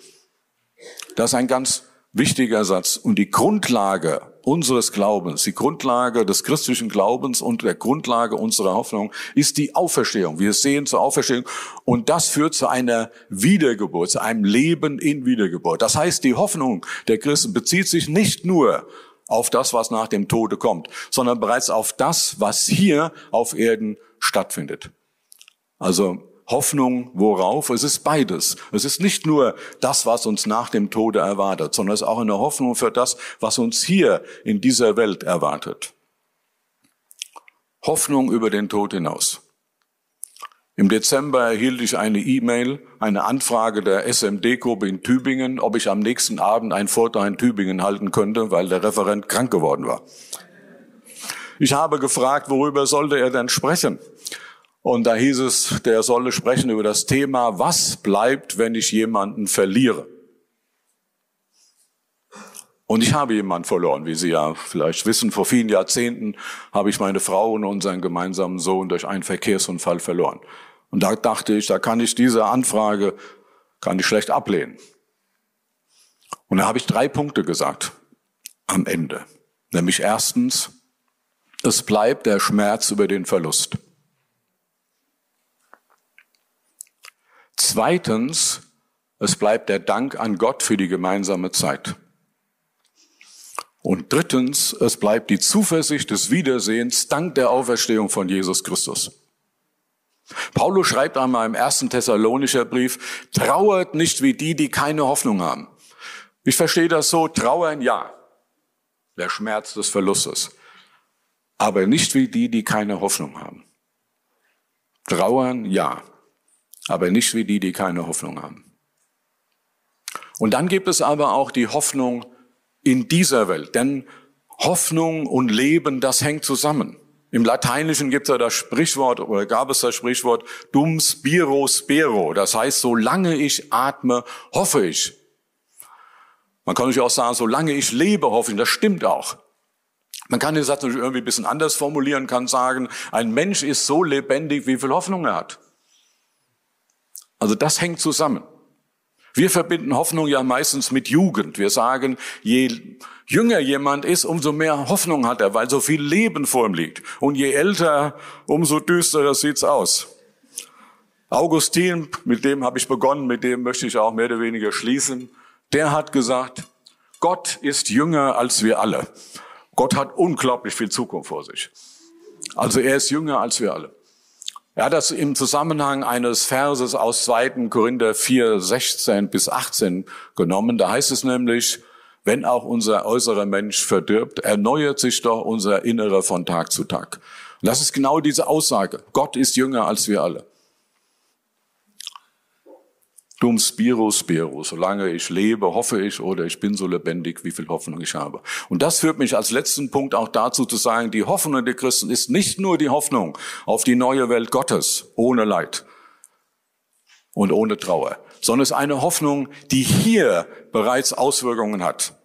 Das ist ein ganz wichtiger Satz. Und die Grundlage unseres Glaubens, die Grundlage des christlichen Glaubens und der Grundlage unserer Hoffnung ist die Auferstehung. Wir sehen zur Auferstehung und das führt zu einer Wiedergeburt, zu einem Leben in Wiedergeburt. Das heißt, die Hoffnung der Christen bezieht sich nicht nur auf das, was nach dem Tode kommt, sondern bereits auf das, was hier auf Erden stattfindet. Also Hoffnung worauf? Es ist beides. Es ist nicht nur das, was uns nach dem Tode erwartet, sondern es ist auch eine Hoffnung für das, was uns hier in dieser Welt erwartet. Hoffnung über den Tod hinaus. Im Dezember erhielt ich eine E-Mail, eine Anfrage der SMD-Gruppe in Tübingen, ob ich am nächsten Abend einen Vortrag in Tübingen halten könnte, weil der Referent krank geworden war. Ich habe gefragt, worüber sollte er denn sprechen? Und da hieß es, der solle sprechen über das Thema, was bleibt, wenn ich jemanden verliere? Und ich habe jemanden verloren, wie Sie ja vielleicht wissen. Vor vielen Jahrzehnten habe ich meine Frau und unseren gemeinsamen Sohn durch einen Verkehrsunfall verloren. Und da dachte ich, da kann ich diese Anfrage, kann ich schlecht ablehnen. Und da habe ich drei Punkte gesagt am Ende. Nämlich erstens, es bleibt der Schmerz über den Verlust. Zweitens, es bleibt der Dank an Gott für die gemeinsame Zeit. Und drittens, es bleibt die Zuversicht des Wiedersehens dank der Auferstehung von Jesus Christus. Paulus schreibt einmal im ersten Thessalonischer Brief, trauert nicht wie die, die keine Hoffnung haben. Ich verstehe das so, trauern ja, der Schmerz des Verlustes aber nicht wie die, die keine Hoffnung haben. Trauern, ja, aber nicht wie die, die keine Hoffnung haben. Und dann gibt es aber auch die Hoffnung in dieser Welt, denn Hoffnung und Leben, das hängt zusammen. Im Lateinischen gibt es ja das Sprichwort, oder gab es das Sprichwort, dum spiro spero. Das heißt, solange ich atme, hoffe ich. Man kann natürlich auch sagen, solange ich lebe, hoffe ich. Das stimmt auch. Man kann den Satz natürlich irgendwie ein bisschen anders formulieren, kann sagen, ein Mensch ist so lebendig, wie viel Hoffnung er hat. Also das hängt zusammen. Wir verbinden Hoffnung ja meistens mit Jugend. Wir sagen, je jünger jemand ist, umso mehr Hoffnung hat er, weil so viel Leben vor ihm liegt. Und je älter, umso düsterer sieht's aus. Augustin, mit dem habe ich begonnen, mit dem möchte ich auch mehr oder weniger schließen. Der hat gesagt, Gott ist jünger als wir alle. Gott hat unglaublich viel Zukunft vor sich. Also er ist jünger als wir alle. Er hat das im Zusammenhang eines Verses aus 2. Korinther 4, 16 bis 18 genommen. Da heißt es nämlich, wenn auch unser äußerer Mensch verdirbt, erneuert sich doch unser Innerer von Tag zu Tag. Und das ist genau diese Aussage. Gott ist jünger als wir alle. Dum spiro spiro. Solange ich lebe, hoffe ich oder ich bin so lebendig, wie viel Hoffnung ich habe. Und das führt mich als letzten Punkt auch dazu zu sagen, die Hoffnung der Christen ist nicht nur die Hoffnung auf die neue Welt Gottes ohne Leid und ohne Trauer, sondern es ist eine Hoffnung, die hier bereits Auswirkungen hat.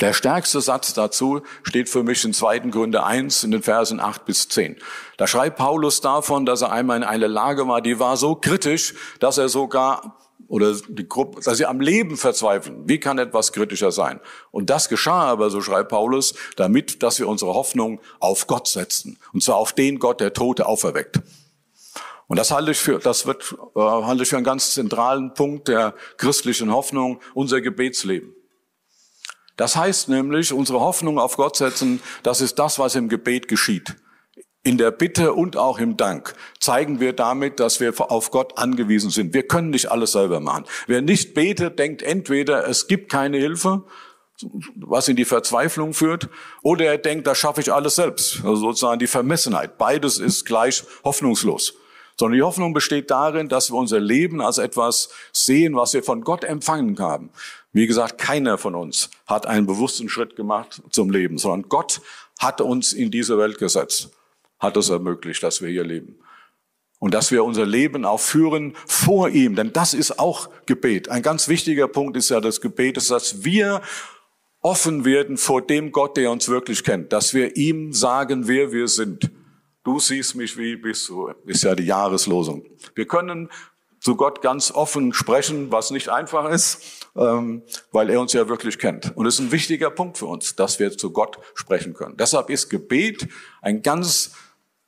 Der stärkste Satz dazu steht für mich in 2. Gründe 1 in den Versen 8 bis 10. Da schreibt Paulus davon, dass er einmal in einer Lage war, die war so kritisch, dass er sogar oder die Gruppe, dass sie am Leben verzweifeln. Wie kann etwas kritischer sein? Und das geschah aber, so schreibt Paulus, damit, dass wir unsere Hoffnung auf Gott setzen. Und zwar auf den Gott, der Tote auferweckt. Und das halte ich für, das wird, äh, halte ich für einen ganz zentralen Punkt der christlichen Hoffnung, unser Gebetsleben. Das heißt nämlich, unsere Hoffnung auf Gott setzen, das ist das, was im Gebet geschieht. In der Bitte und auch im Dank zeigen wir damit, dass wir auf Gott angewiesen sind. Wir können nicht alles selber machen. Wer nicht betet, denkt entweder, es gibt keine Hilfe, was in die Verzweiflung führt, oder er denkt, das schaffe ich alles selbst. Also sozusagen die Vermessenheit. Beides ist gleich hoffnungslos. Sondern die Hoffnung besteht darin, dass wir unser Leben als etwas sehen, was wir von Gott empfangen haben. Wie gesagt, keiner von uns hat einen bewussten Schritt gemacht zum Leben, sondern Gott hat uns in diese Welt gesetzt, hat es ermöglicht, dass wir hier leben. Und dass wir unser Leben auch führen vor ihm, denn das ist auch Gebet. Ein ganz wichtiger Punkt ist ja das Gebet, ist, dass wir offen werden vor dem Gott, der uns wirklich kennt, dass wir ihm sagen, wer wir sind. Du siehst mich, wie bist du, ist ja die Jahreslosung. Wir können zu Gott ganz offen sprechen, was nicht einfach ist, ähm, weil er uns ja wirklich kennt. Und es ist ein wichtiger Punkt für uns, dass wir zu Gott sprechen können. Deshalb ist Gebet ein ganz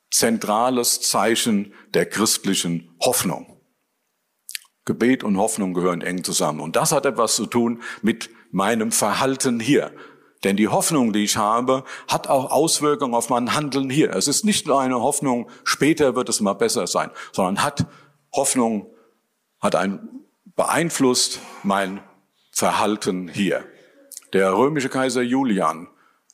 zentrales Zeichen der christlichen Hoffnung. Gebet und Hoffnung gehören eng zusammen. Und das hat etwas zu tun mit meinem Verhalten hier. Denn die Hoffnung, die ich habe, hat auch Auswirkungen auf mein Handeln hier. Es ist nicht nur eine Hoffnung, später wird es mal besser sein, sondern hat Hoffnung, hat ein, beeinflusst mein Verhalten hier. Der römische Kaiser Julian,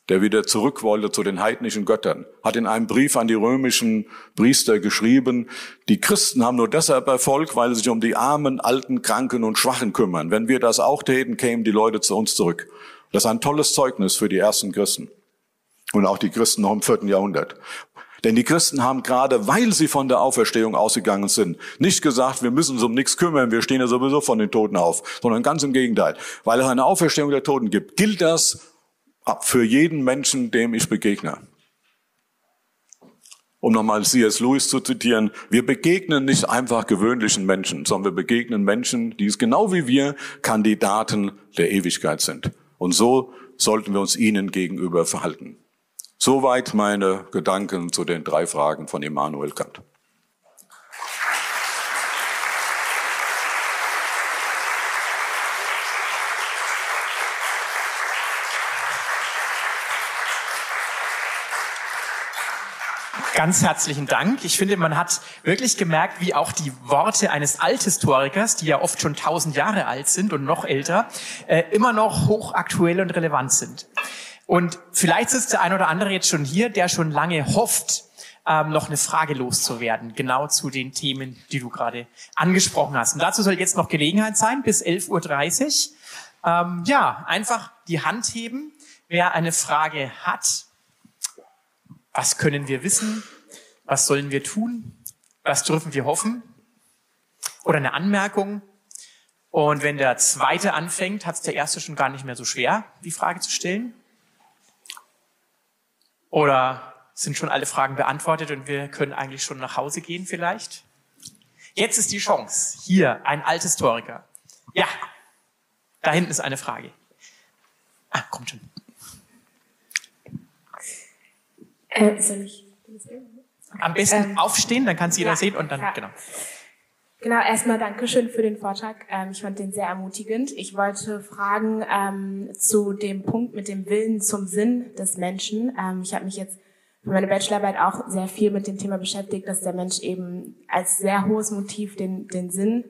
der wieder zurück wollte zu den heidnischen Göttern, hat in einem Brief an die römischen Priester geschrieben, die Christen haben nur deshalb Erfolg, weil sie sich um die armen, alten, kranken und Schwachen kümmern. Wenn wir das auch täten, kämen die Leute zu uns zurück. Das ist ein tolles Zeugnis für die ersten Christen und auch die Christen noch im vierten Jahrhundert. Denn die Christen haben gerade, weil sie von der Auferstehung ausgegangen sind, nicht gesagt, wir müssen uns um nichts kümmern, wir stehen ja sowieso von den Toten auf, sondern ganz im Gegenteil. Weil es eine Auferstehung der Toten gibt, gilt das für jeden Menschen, dem ich begegne. Um nochmal C.S. Lewis zu zitieren, wir begegnen nicht einfach gewöhnlichen Menschen, sondern wir begegnen Menschen, die es genau wie wir Kandidaten der Ewigkeit sind. Und so sollten wir uns ihnen gegenüber verhalten. Soweit meine Gedanken zu den drei Fragen von Immanuel Kant. Ganz herzlichen Dank. Ich finde, man hat wirklich gemerkt, wie auch die Worte eines Althistorikers, die ja oft schon tausend Jahre alt sind und noch älter, äh, immer noch hochaktuell und relevant sind. Und vielleicht sitzt der ein oder andere jetzt schon hier, der schon lange hofft, ähm, noch eine Frage loszuwerden, genau zu den Themen, die du gerade angesprochen hast. Und dazu soll jetzt noch Gelegenheit sein, bis 11.30 Uhr. Ähm, ja, einfach die Hand heben, wer eine Frage hat was können wir wissen? Was sollen wir tun? Was dürfen wir hoffen? Oder eine Anmerkung. Und wenn der zweite anfängt, hat es der erste schon gar nicht mehr so schwer, die Frage zu stellen. Oder sind schon alle Fragen beantwortet und wir können eigentlich schon nach Hause gehen vielleicht? Jetzt ist die Chance. Hier, ein Althistoriker. Ja, da hinten ist eine Frage. Ah, kommt schon. Äh, soll ich Am besten ähm, aufstehen, dann kann es jeder ja, sehen und dann, ja. genau. Genau, erstmal Dankeschön für den Vortrag. Ähm, ich fand den sehr ermutigend. Ich wollte fragen ähm, zu dem Punkt mit dem Willen zum Sinn des Menschen. Ähm, ich habe mich jetzt für meine Bachelorarbeit auch sehr viel mit dem Thema beschäftigt, dass der Mensch eben als sehr hohes Motiv den, den Sinn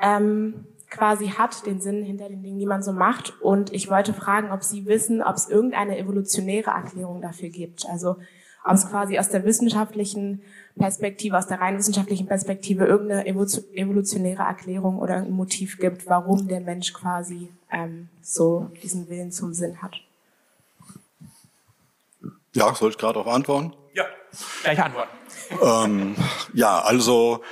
ähm, quasi hat, den Sinn hinter den Dingen, die man so macht. Und ich wollte fragen, ob Sie wissen, ob es irgendeine evolutionäre Erklärung dafür gibt. Also ob es quasi aus der wissenschaftlichen Perspektive, aus der rein wissenschaftlichen Perspektive irgendeine evolutionäre Erklärung oder ein Motiv gibt, warum der Mensch quasi ähm, so diesen Willen zum Sinn hat. Ja, soll ich gerade darauf antworten? Ja, gleich antworten. ähm, ja, also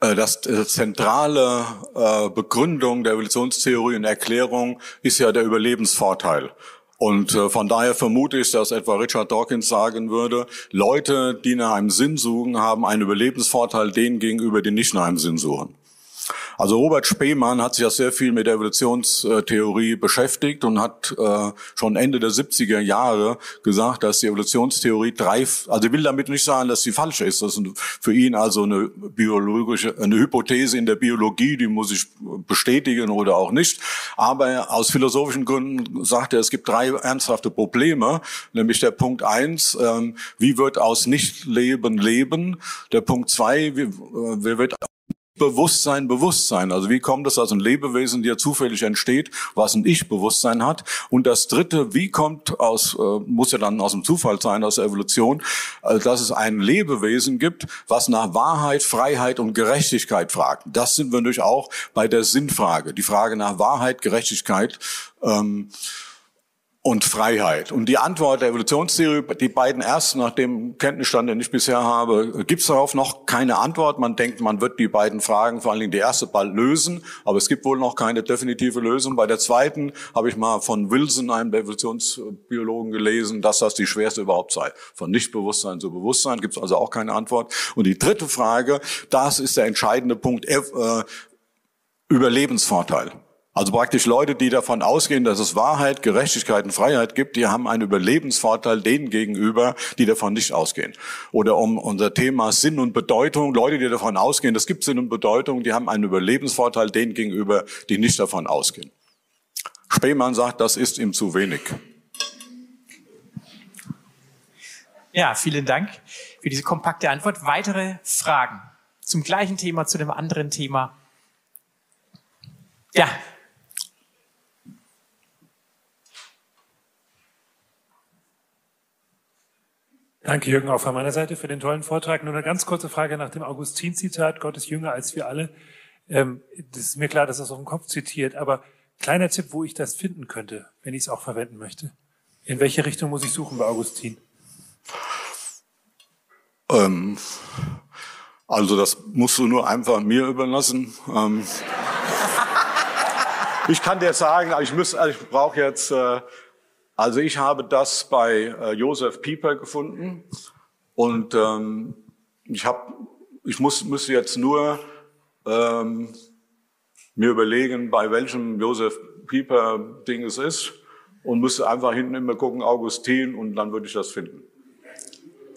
äh, das äh, zentrale äh, Begründung der Evolutionstheorie und Erklärung ist ja der Überlebensvorteil. Und äh, von daher vermute ich, dass etwa Richard Dawkins sagen würde, Leute, die nach einem Sinn suchen, haben einen Überlebensvorteil denen gegenüber, die nicht nach einem Sinn suchen. Also Robert Spemann hat sich ja sehr viel mit der Evolutionstheorie beschäftigt und hat äh, schon Ende der 70er Jahre gesagt, dass die Evolutionstheorie drei, also ich will damit nicht sagen, dass sie falsch ist. Das ist für ihn also eine biologische, eine Hypothese in der Biologie, die muss ich bestätigen oder auch nicht. Aber aus philosophischen Gründen sagt er, es gibt drei ernsthafte Probleme, nämlich der Punkt eins, ähm, wie wird aus Nichtleben leben? Der Punkt zwei, wie, äh, wie wird Bewusstsein, Bewusstsein. Also wie kommt es, dass ein Lebewesen dir zufällig entsteht, was ein Ich-Bewusstsein hat? Und das Dritte, wie kommt aus, äh, muss ja dann aus dem Zufall sein, aus der Evolution, äh, dass es ein Lebewesen gibt, was nach Wahrheit, Freiheit und Gerechtigkeit fragt. Das sind wir natürlich auch bei der Sinnfrage. Die Frage nach Wahrheit, Gerechtigkeit. Ähm, und Freiheit. Und die Antwort der Evolutionstheorie, die beiden ersten, nach dem Kenntnisstand, den ich bisher habe, gibt es darauf noch keine Antwort. Man denkt, man wird die beiden Fragen, vor allen Dingen die erste, bald lösen, aber es gibt wohl noch keine definitive Lösung. Bei der zweiten habe ich mal von Wilson, einem der Evolutionsbiologen, gelesen, dass das die schwerste überhaupt sei. Von Nichtbewusstsein zu Bewusstsein gibt es also auch keine Antwort. Und die dritte Frage, das ist der entscheidende Punkt, äh, Überlebensvorteil. Also praktisch Leute, die davon ausgehen, dass es Wahrheit, Gerechtigkeit und Freiheit gibt, die haben einen Überlebensvorteil denen gegenüber, die davon nicht ausgehen. Oder um unser Thema Sinn und Bedeutung, Leute, die davon ausgehen, es gibt Sinn und Bedeutung, die haben einen Überlebensvorteil denen gegenüber, die nicht davon ausgehen. Spemann sagt, das ist ihm zu wenig. Ja, vielen Dank für diese kompakte Antwort. Weitere Fragen zum gleichen Thema, zu dem anderen Thema? Ja, Danke, Jürgen, auch von meiner Seite für den tollen Vortrag. Nur eine ganz kurze Frage nach dem Augustin-Zitat, Gott ist jünger als wir alle. Ähm, das ist mir klar, dass das auf dem Kopf zitiert, aber kleiner Tipp, wo ich das finden könnte, wenn ich es auch verwenden möchte. In welche Richtung muss ich suchen bei Augustin? Ähm, also das musst du nur einfach mir überlassen. Ähm, ich kann dir sagen, ich, muss, ich brauche jetzt... Äh, also ich habe das bei äh, Josef Pieper gefunden und ähm, ich habe, ich muss, müsste jetzt nur ähm, mir überlegen, bei welchem Josef Pieper Ding es ist und müsste einfach hinten immer gucken, Augustin und dann würde ich das finden.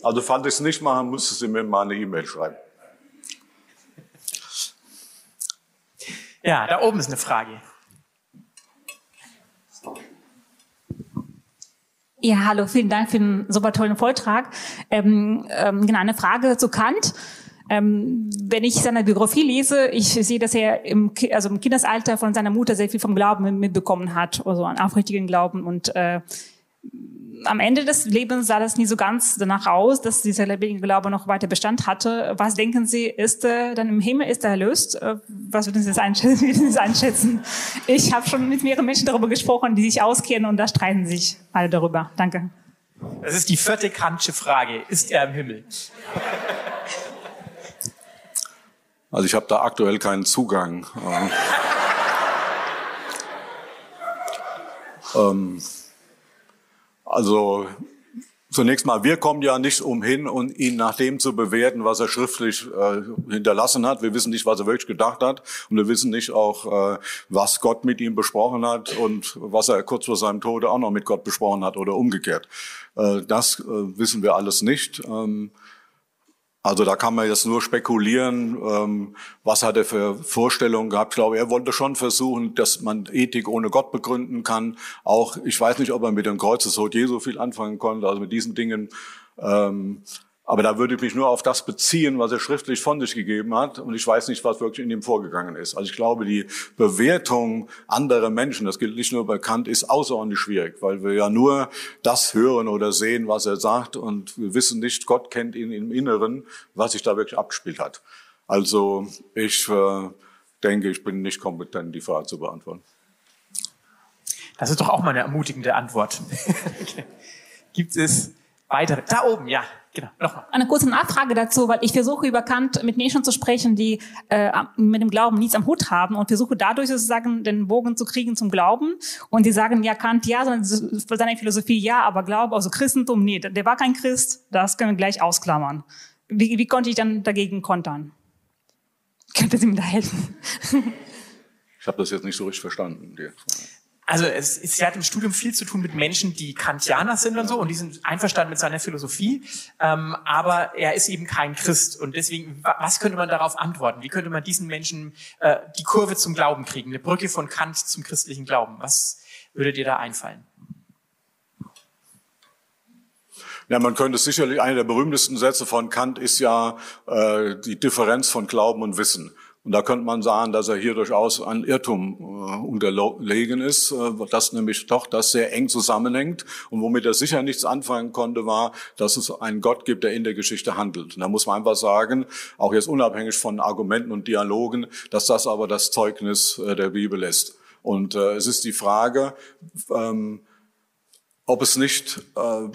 Also falls ich es nicht machen, müsste Sie mir mal eine E-Mail schreiben. Ja, da oben ist eine Frage. Ja, hallo, vielen Dank für den super tollen Vortrag. Ähm, ähm, genau, eine Frage zu Kant. Ähm, wenn ich seine Biografie lese, ich sehe, dass er im, also im Kindesalter von seiner Mutter sehr viel vom Glauben mitbekommen hat, also einen aufrichtigen Glauben und äh, am Ende des Lebens sah das nie so ganz danach aus, dass dieser lebendige Glaube noch weiter Bestand hatte. Was denken Sie, ist er dann im Himmel, ist er erlöst? Äh, was würden Sie das einschätzen? Wie Sie das einschätzen? Ich habe schon mit mehreren Menschen darüber gesprochen, die sich auskennen und da streiten sich alle darüber. Danke. Das ist die vierte Kantsche Frage. Ist er im Himmel? Also ich habe da aktuell keinen Zugang. ähm, also zunächst mal, wir kommen ja nicht umhin, und ihn nach dem zu bewerten, was er schriftlich äh, hinterlassen hat. Wir wissen nicht, was er wirklich gedacht hat. Und wir wissen nicht auch, äh, was Gott mit ihm besprochen hat und was er kurz vor seinem Tode auch noch mit Gott besprochen hat oder umgekehrt. Äh, das äh, wissen wir alles nicht. Ähm, also da kann man jetzt nur spekulieren, ähm, was hat er für Vorstellungen gehabt. Ich glaube, er wollte schon versuchen, dass man Ethik ohne Gott begründen kann. Auch, ich weiß nicht, ob er mit dem Kreuzestod Jesu viel anfangen konnte, also mit diesen Dingen. Ähm, Aber da würde ich mich nur auf das beziehen, was er schriftlich von sich gegeben hat. Und ich weiß nicht, was wirklich in ihm vorgegangen ist. Also ich glaube, die Bewertung anderer Menschen, das gilt nicht nur bei Kant, ist außerordentlich schwierig, weil wir ja nur das hören oder sehen, was er sagt. Und wir wissen nicht, Gott kennt ihn im Inneren, was sich da wirklich abgespielt hat. Also ich äh, denke, ich bin nicht kompetent, die Frage zu beantworten. Das ist doch auch mal eine ermutigende Antwort. Gibt es weitere? Da oben, ja. Genau, nochmal. Eine kurze Nachfrage dazu, weil ich versuche über Kant mit Menschen zu sprechen, die äh, mit dem Glauben nichts am Hut haben und versuche dadurch sozusagen den Bogen zu kriegen zum Glauben. Und die sagen, ja, Kant, ja, seine Philosophie, ja, aber Glaube, also Christentum, nee, der war kein Christ, das können wir gleich ausklammern. Wie, wie konnte ich dann dagegen kontern? Könnte Sie mir da helfen? ich habe das jetzt nicht so richtig verstanden. Die also es, es hat im Studium viel zu tun mit Menschen, die Kantianer sind und so, und die sind einverstanden mit seiner Philosophie, ähm, aber er ist eben kein Christ. Und deswegen, was könnte man darauf antworten? Wie könnte man diesen Menschen äh, die Kurve zum Glauben kriegen, eine Brücke von Kant zum christlichen Glauben? Was würde dir da einfallen? Ja, man könnte sicherlich, einer der berühmtesten Sätze von Kant ist ja äh, die Differenz von Glauben und Wissen. Und da könnte man sagen, dass er hier durchaus ein Irrtum äh, unterlegen ist, äh, dass nämlich doch das sehr eng zusammenhängt. Und womit er sicher nichts anfangen konnte, war, dass es einen Gott gibt, der in der Geschichte handelt. Und da muss man einfach sagen, auch jetzt unabhängig von Argumenten und Dialogen, dass das aber das Zeugnis äh, der Bibel ist. Und äh, es ist die Frage, ähm, ob es nicht äh,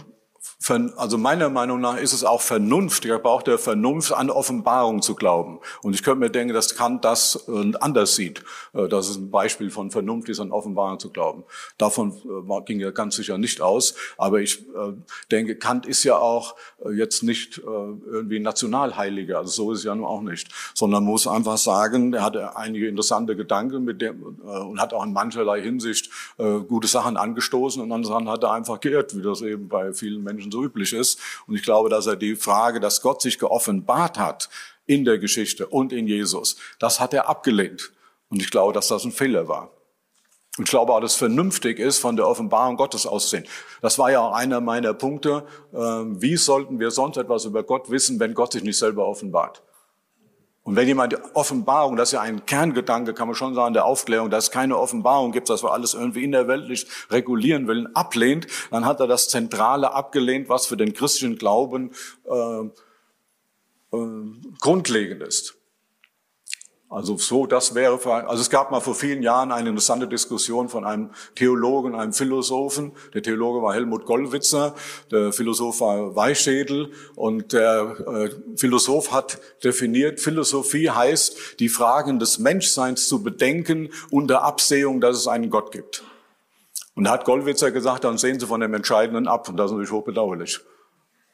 also meiner Meinung nach ist es auch vernünftig, er braucht der Vernunft an Offenbarung zu glauben. Und ich könnte mir denken, dass Kant das äh, anders sieht. Äh, das ist ein Beispiel von Vernunft ist, an Offenbarung zu glauben. Davon äh, ging er ganz sicher nicht aus. Aber ich denke, Kant ist ja auch jetzt nicht irgendwie Nationalheiliger. Also so ist es ja nun auch nicht. Sondern muss einfach sagen, er hatte einige interessante Gedanken mit dem, und hat auch in mancherlei Hinsicht gute Sachen angestoßen und andere Sachen hat er einfach geirrt, wie das eben bei vielen Menschen so üblich ist. Und ich glaube, dass er die Frage, dass Gott sich geoffenbart hat in der Geschichte und in Jesus, das hat er abgelehnt. Und ich glaube, dass das ein Fehler war. Und ich glaube auch, dass es vernünftig ist, von der Offenbarung Gottes auszusehen. Das war ja auch einer meiner Punkte. Ähm, wie sollten wir sonst etwas über Gott wissen, wenn Gott sich nicht selber offenbart? Und wenn jemand die Offenbarung, das ist ja ein Kerngedanke, kann man schon sagen, der Aufklärung, dass es keine Offenbarung gibt, dass wir alles irgendwie innerweltlich regulieren wollen, ablehnt, dann hat er das Zentrale abgelehnt, was für den christlichen Glauben äh, äh, grundlegend ist. Also so, das wäre, also es gab mal vor vielen Jahren eine interessante Diskussion von einem Theologen, einem Philosophen. Der Theologe war Helmut Gollwitzer, der Philosoph war Weichschädel und der äh, Philosoph hat definiert, Philosophie heißt, die Fragen des Menschseins zu bedenken unter Absehung, dass es einen Gott gibt. Und da hat Gollwitzer gesagt, dann sehen Sie von dem Entscheidenden ab und das ist natürlich hochbedauerlich.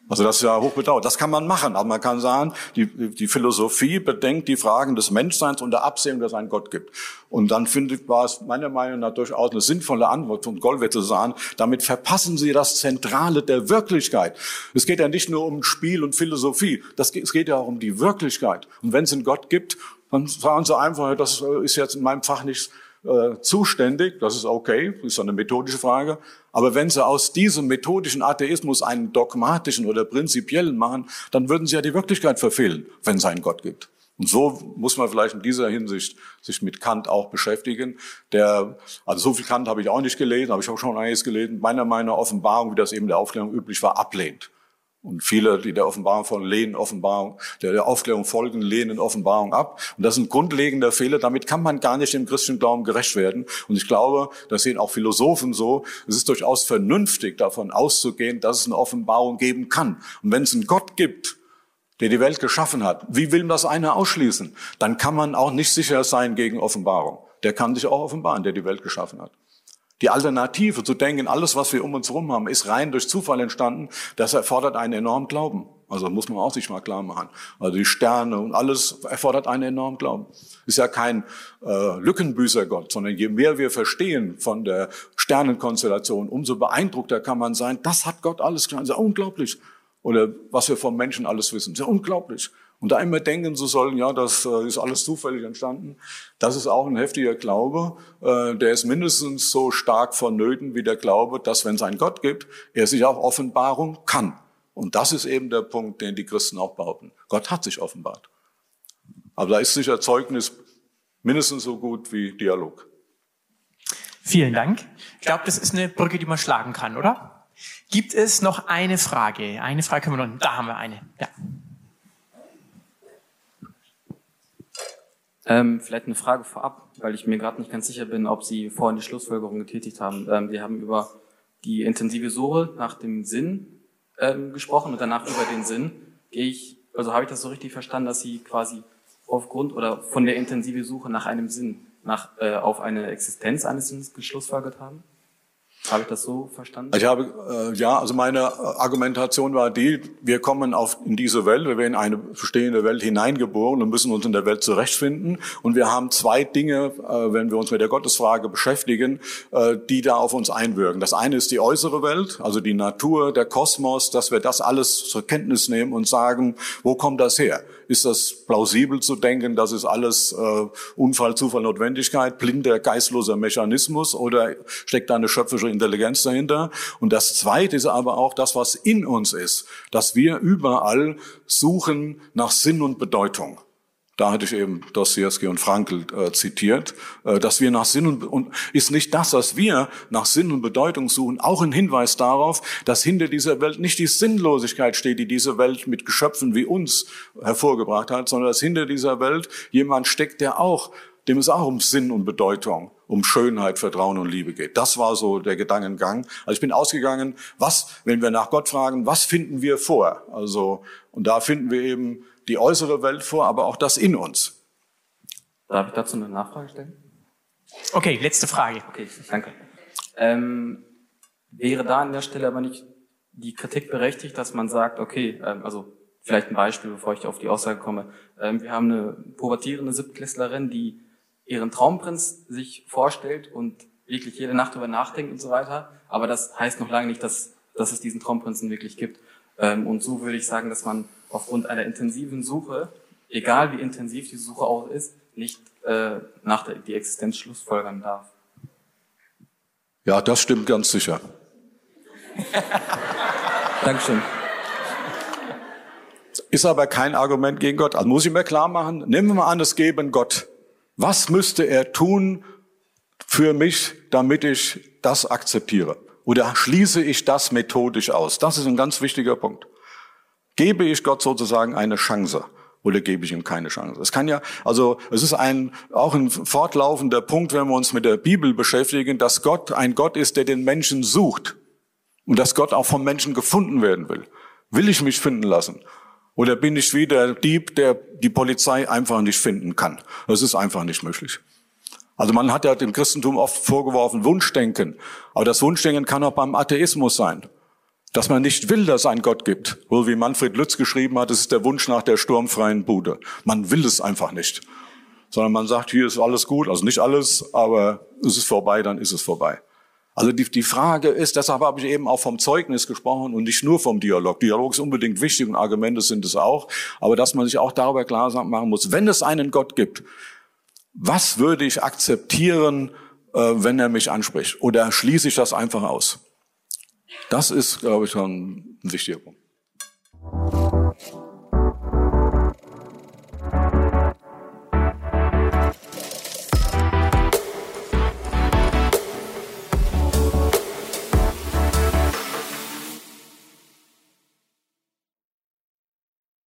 Also das ist ja hochbedauert. Das kann man machen. Aber man kann sagen, die, die Philosophie bedenkt die Fragen des Menschseins unter Absehung, dass es einen Gott gibt. Und dann finde ich, war es meiner Meinung nach durchaus eine sinnvolle Antwort von Goldwettel sagen, damit verpassen Sie das Zentrale der Wirklichkeit. Es geht ja nicht nur um Spiel und Philosophie. Das, es geht ja auch um die Wirklichkeit. Und wenn es einen Gott gibt, dann sagen Sie einfach, das ist jetzt in meinem Fach nicht äh, zuständig, das ist okay, ist eine methodische Frage. Aber wenn Sie aus diesem methodischen Atheismus einen dogmatischen oder prinzipiellen machen, dann würden Sie ja die Wirklichkeit verfehlen, wenn es einen Gott gibt. Und so muss man vielleicht in dieser Hinsicht sich mit Kant auch beschäftigen. Der, also so viel Kant habe ich auch nicht gelesen, habe ich auch schon einiges gelesen. Meiner Meinung nach Offenbarung, wie das eben der Aufklärung üblich war, ablehnt. Und viele, die der Offenbarung folgen, lehnen Offenbarung, der Aufklärung folgen, lehnen Offenbarung ab. Und das ist ein grundlegender Fehler. Damit kann man gar nicht dem christlichen Glauben gerecht werden. Und ich glaube, das sehen auch Philosophen so. Es ist durchaus vernünftig, davon auszugehen, dass es eine Offenbarung geben kann. Und wenn es einen Gott gibt, der die Welt geschaffen hat, wie will das einer ausschließen? Dann kann man auch nicht sicher sein gegen Offenbarung. Der kann sich auch offenbaren, der die Welt geschaffen hat. Die Alternative zu denken, alles, was wir um uns herum haben, ist rein durch Zufall entstanden, das erfordert einen enormen Glauben. Also muss man auch sich mal klar machen. Also die Sterne und alles erfordert einen enormen Glauben. Ist ja kein äh, Lückenbüßergott, sondern je mehr wir verstehen von der Sternenkonstellation, umso beeindruckter kann man sein. Das hat Gott alles getan. Ist ja unglaublich. Oder was wir vom Menschen alles wissen. Ist ja unglaublich. Und da immer denken zu sollen, ja, das äh, ist alles zufällig entstanden, das ist auch ein heftiger Glaube. Äh, der ist mindestens so stark vonnöten wie der Glaube, dass wenn es einen Gott gibt, er sich auch Offenbarung kann. Und das ist eben der Punkt, den die Christen auch behaupten. Gott hat sich offenbart. Aber da ist sicher Zeugnis mindestens so gut wie Dialog. Vielen Dank. Ich glaube, das ist eine Brücke, die man schlagen kann, oder? Gibt es noch eine Frage? Eine Frage können wir noch. Da haben wir eine. Ja. Ähm, vielleicht eine Frage vorab, weil ich mir gerade nicht ganz sicher bin, ob Sie vorhin die Schlussfolgerung getätigt haben. Ähm, wir haben über die intensive Suche nach dem Sinn ähm, gesprochen und danach über den Sinn. Gehe ich, also habe ich das so richtig verstanden, dass Sie quasi aufgrund oder von der intensiven Suche nach einem Sinn, nach, äh, auf eine Existenz eines Sinns geschlussfolgert haben? Habe ich das so verstanden? Ich habe, äh, ja, also meine äh, Argumentation war die, wir kommen auf, in diese Welt, wir werden in eine bestehende Welt hineingeboren und müssen uns in der Welt zurechtfinden. Und wir haben zwei Dinge, äh, wenn wir uns mit der Gottesfrage beschäftigen, äh, die da auf uns einwirken. Das eine ist die äußere Welt, also die Natur, der Kosmos, dass wir das alles zur Kenntnis nehmen und sagen, wo kommt das her? Ist das plausibel zu denken, das ist alles äh, Unfall, Zufall, Notwendigkeit, blinder, geistloser Mechanismus oder steckt da eine schöpferische Intelligenz dahinter? Und das Zweite ist aber auch das, was in uns ist, dass wir überall suchen nach Sinn und Bedeutung. Da hatte ich eben Dostoevsky und Frankl äh, zitiert, äh, dass wir nach Sinn und, und ist nicht das, was wir nach Sinn und Bedeutung suchen, auch ein Hinweis darauf, dass hinter dieser Welt nicht die Sinnlosigkeit steht, die diese Welt mit Geschöpfen wie uns hervorgebracht hat, sondern dass hinter dieser Welt jemand steckt, der auch, dem es auch um Sinn und Bedeutung, um Schönheit, Vertrauen und Liebe geht. Das war so der Gedankengang. Also ich bin ausgegangen, was, wenn wir nach Gott fragen, was finden wir vor? Also, und da finden wir eben die äußere Welt vor, aber auch das in uns. Darf ich dazu eine Nachfrage stellen? Okay, letzte Frage. Okay, danke. Ähm, wäre da an der Stelle aber nicht die Kritik berechtigt, dass man sagt, okay, ähm, also vielleicht ein Beispiel, bevor ich auf die Aussage komme. Ähm, wir haben eine pubertierende Siebtklässlerin, die ihren Traumprinz sich vorstellt und wirklich jede Nacht darüber nachdenkt und so weiter. Aber das heißt noch lange nicht, dass, dass es diesen Traumprinzen wirklich gibt. Ähm, und so würde ich sagen, dass man aufgrund einer intensiven Suche, egal wie intensiv die Suche auch ist, nicht äh, nach der die Existenz schlussfolgern darf. Ja, das stimmt ganz sicher. Dankeschön. Ist aber kein Argument gegen Gott. Also muss ich mir klar machen, nehmen wir mal an, es gäbe einen Gott. Was müsste er tun für mich, damit ich das akzeptiere? Oder schließe ich das methodisch aus? Das ist ein ganz wichtiger Punkt. Gebe ich Gott sozusagen eine Chance oder gebe ich ihm keine Chance? Es kann ja, also es ist ein auch ein fortlaufender Punkt, wenn wir uns mit der Bibel beschäftigen, dass Gott ein Gott ist, der den Menschen sucht und dass Gott auch vom Menschen gefunden werden will. Will ich mich finden lassen? Oder bin ich wie der Dieb, der die Polizei einfach nicht finden kann? Das ist einfach nicht möglich. Also man hat ja dem Christentum oft vorgeworfen Wunschdenken. Aber das Wunschdenken kann auch beim Atheismus sein. Dass man nicht will, dass es einen Gott gibt. Wohl wie Manfred Lütz geschrieben hat, es ist der Wunsch nach der sturmfreien Bude. Man will es einfach nicht. Sondern man sagt, hier ist alles gut, also nicht alles, aber es ist vorbei, dann ist es vorbei. Also die, die Frage ist, deshalb habe ich eben auch vom Zeugnis gesprochen und nicht nur vom Dialog. Dialog ist unbedingt wichtig und Argumente sind es auch. Aber dass man sich auch darüber klar machen muss, wenn es einen Gott gibt, was würde ich akzeptieren, äh, wenn er mich anspricht? Oder schließe ich das einfach aus? Das ist, glaube ich, schon ein wichtiger Punkt.